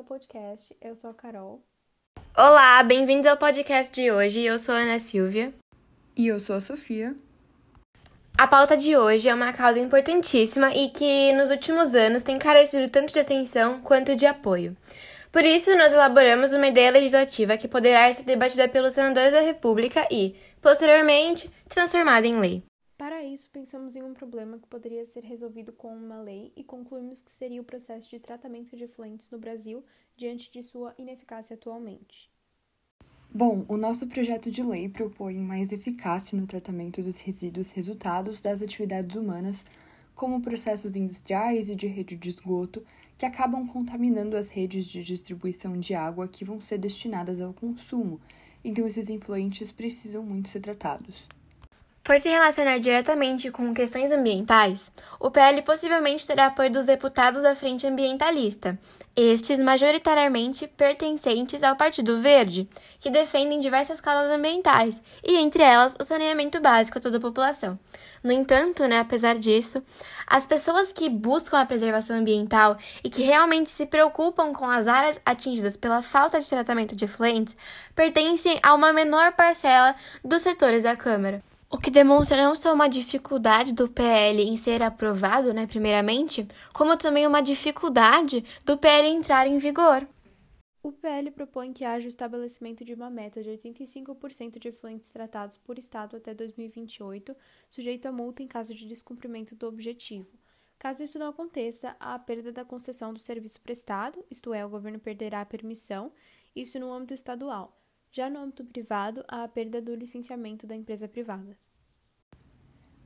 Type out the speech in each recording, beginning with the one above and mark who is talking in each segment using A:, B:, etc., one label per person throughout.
A: ao podcast. Eu sou a Carol.
B: Olá, bem-vindos ao podcast de hoje. Eu sou a Ana Silvia.
C: E eu sou a Sofia.
B: A pauta de hoje é uma causa importantíssima e que nos últimos anos tem carecido tanto de atenção quanto de apoio. Por isso, nós elaboramos uma ideia legislativa que poderá ser debatida pelos senadores da República e, posteriormente, transformada em lei.
A: Para isso, pensamos em um problema que poderia ser resolvido com uma lei e concluímos que seria o processo de tratamento de efluentes no Brasil diante de sua ineficácia atualmente.
C: Bom, o nosso projeto de lei propõe mais eficácia no tratamento dos resíduos resultados das atividades humanas, como processos industriais e de rede de esgoto, que acabam contaminando as redes de distribuição de água que vão ser destinadas ao consumo. Então, esses influentes precisam muito ser tratados.
B: Por se relacionar diretamente com questões ambientais, o PL possivelmente terá apoio dos deputados da Frente Ambientalista, estes majoritariamente pertencentes ao Partido Verde, que defendem diversas causas ambientais, e entre elas o saneamento básico a toda a população. No entanto, né, apesar disso, as pessoas que buscam a preservação ambiental e que realmente se preocupam com as áreas atingidas pela falta de tratamento de efluentes pertencem a uma menor parcela dos setores da Câmara. O que demonstra não só uma dificuldade do PL em ser aprovado, né, primeiramente, como também uma dificuldade do PL entrar em vigor.
A: O PL propõe que haja o estabelecimento de uma meta de 85% de efluentes tratados por Estado até 2028, sujeito a multa em caso de descumprimento do objetivo. Caso isso não aconteça, há a perda da concessão do serviço prestado, isto é, o governo perderá a permissão, isso no âmbito estadual. Já no âmbito privado, há a perda do licenciamento da empresa privada.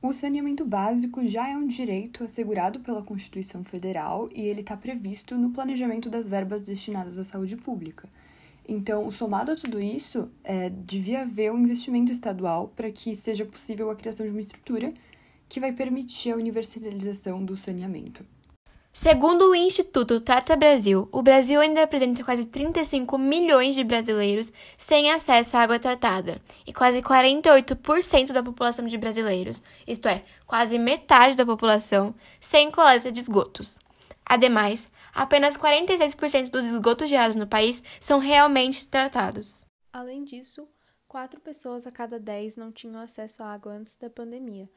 C: O saneamento básico já é um direito assegurado pela Constituição Federal e ele está previsto no planejamento das verbas destinadas à saúde pública. Então, somado a tudo isso, é, devia haver um investimento estadual para que seja possível a criação de uma estrutura que vai permitir a universalização do saneamento.
B: Segundo o Instituto Trata Brasil, o Brasil ainda apresenta quase 35 milhões de brasileiros sem acesso à água tratada e quase 48% da população de brasileiros, isto é, quase metade da população, sem coleta de esgotos. Ademais, apenas 46% dos esgotos gerados no país são realmente tratados.
A: Além disso, 4 pessoas a cada 10 não tinham acesso à água antes da pandemia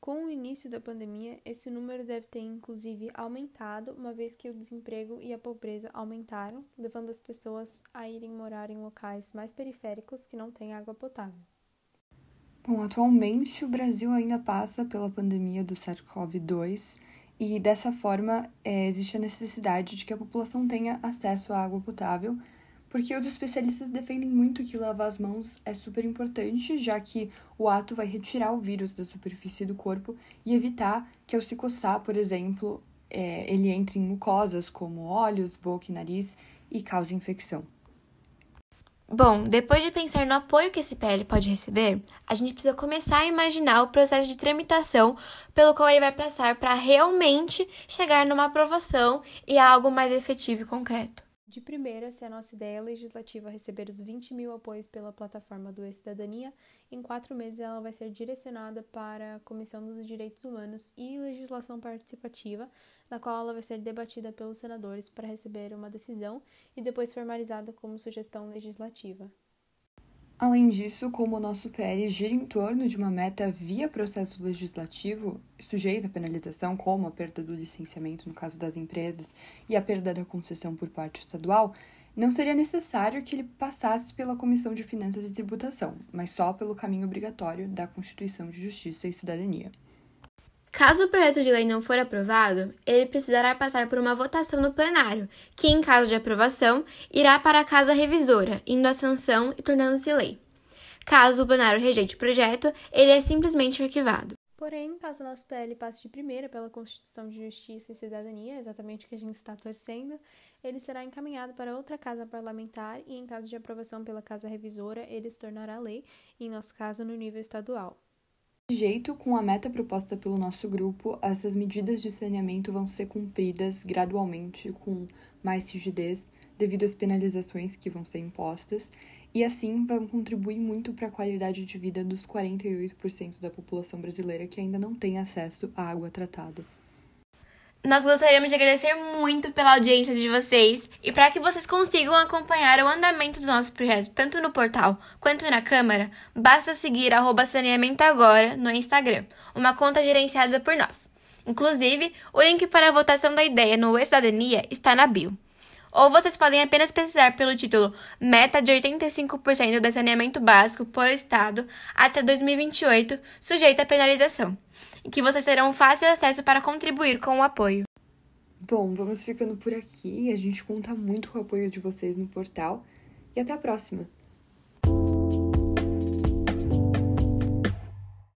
A: com o início da pandemia, esse número deve ter inclusive aumentado, uma vez que o desemprego e a pobreza aumentaram, levando as pessoas a irem morar em locais mais periféricos que não têm água potável.
C: Bom, atualmente o Brasil ainda passa pela pandemia do SARS-CoV-2 e dessa forma é, existe a necessidade de que a população tenha acesso à água potável porque os especialistas defendem muito que lavar as mãos é super importante, já que o ato vai retirar o vírus da superfície do corpo e evitar que ao se coçar, por exemplo, é, ele entre em mucosas como olhos, boca e nariz e cause infecção.
B: Bom, depois de pensar no apoio que esse PL pode receber, a gente precisa começar a imaginar o processo de tramitação pelo qual ele vai passar para realmente chegar numa aprovação e algo mais efetivo e concreto.
A: De primeira, se a nossa ideia legislativa receber os 20 mil apoios pela plataforma do E-Cidadania, em quatro meses ela vai ser direcionada para a Comissão dos Direitos Humanos e Legislação Participativa, na qual ela vai ser debatida pelos senadores para receber uma decisão e depois formalizada como sugestão legislativa.
C: Além disso, como o nosso PL gira em torno de uma meta via processo legislativo, sujeita à penalização, como a perda do licenciamento no caso das empresas e a perda da concessão por parte estadual, não seria necessário que ele passasse pela Comissão de Finanças e Tributação, mas só pelo caminho obrigatório da Constituição de Justiça e Cidadania.
B: Caso o projeto de lei não for aprovado, ele precisará passar por uma votação no plenário, que, em caso de aprovação, irá para a Casa Revisora, indo à sanção e tornando-se lei. Caso o plenário rejeite o projeto, ele é simplesmente arquivado.
A: Porém, caso o nosso PL passe de primeira pela Constituição de Justiça e Cidadania, exatamente o que a gente está torcendo, ele será encaminhado para outra casa parlamentar e, em caso de aprovação pela Casa Revisora, ele se tornará lei, em nosso caso, no nível estadual.
C: De jeito, com a meta proposta pelo nosso grupo, essas medidas de saneamento vão ser cumpridas gradualmente, com mais rigidez, devido às penalizações que vão ser impostas, e assim vão contribuir muito para a qualidade de vida dos 48% da população brasileira que ainda não tem acesso à água tratada.
B: Nós gostaríamos de agradecer muito pela audiência de vocês e para que vocês consigam acompanhar o andamento do nosso projeto tanto no portal quanto na Câmara, basta seguir Saneamento Agora no Instagram, uma conta gerenciada por nós. Inclusive, o link para a votação da ideia no E-Cidadania está na bio. Ou vocês podem apenas pesquisar pelo título Meta de 85% de saneamento básico por Estado até 2028, sujeita à penalização, que vocês terão fácil acesso para contribuir com o apoio.
C: Bom, vamos ficando por aqui. A gente conta muito com o apoio de vocês no portal. E até a próxima!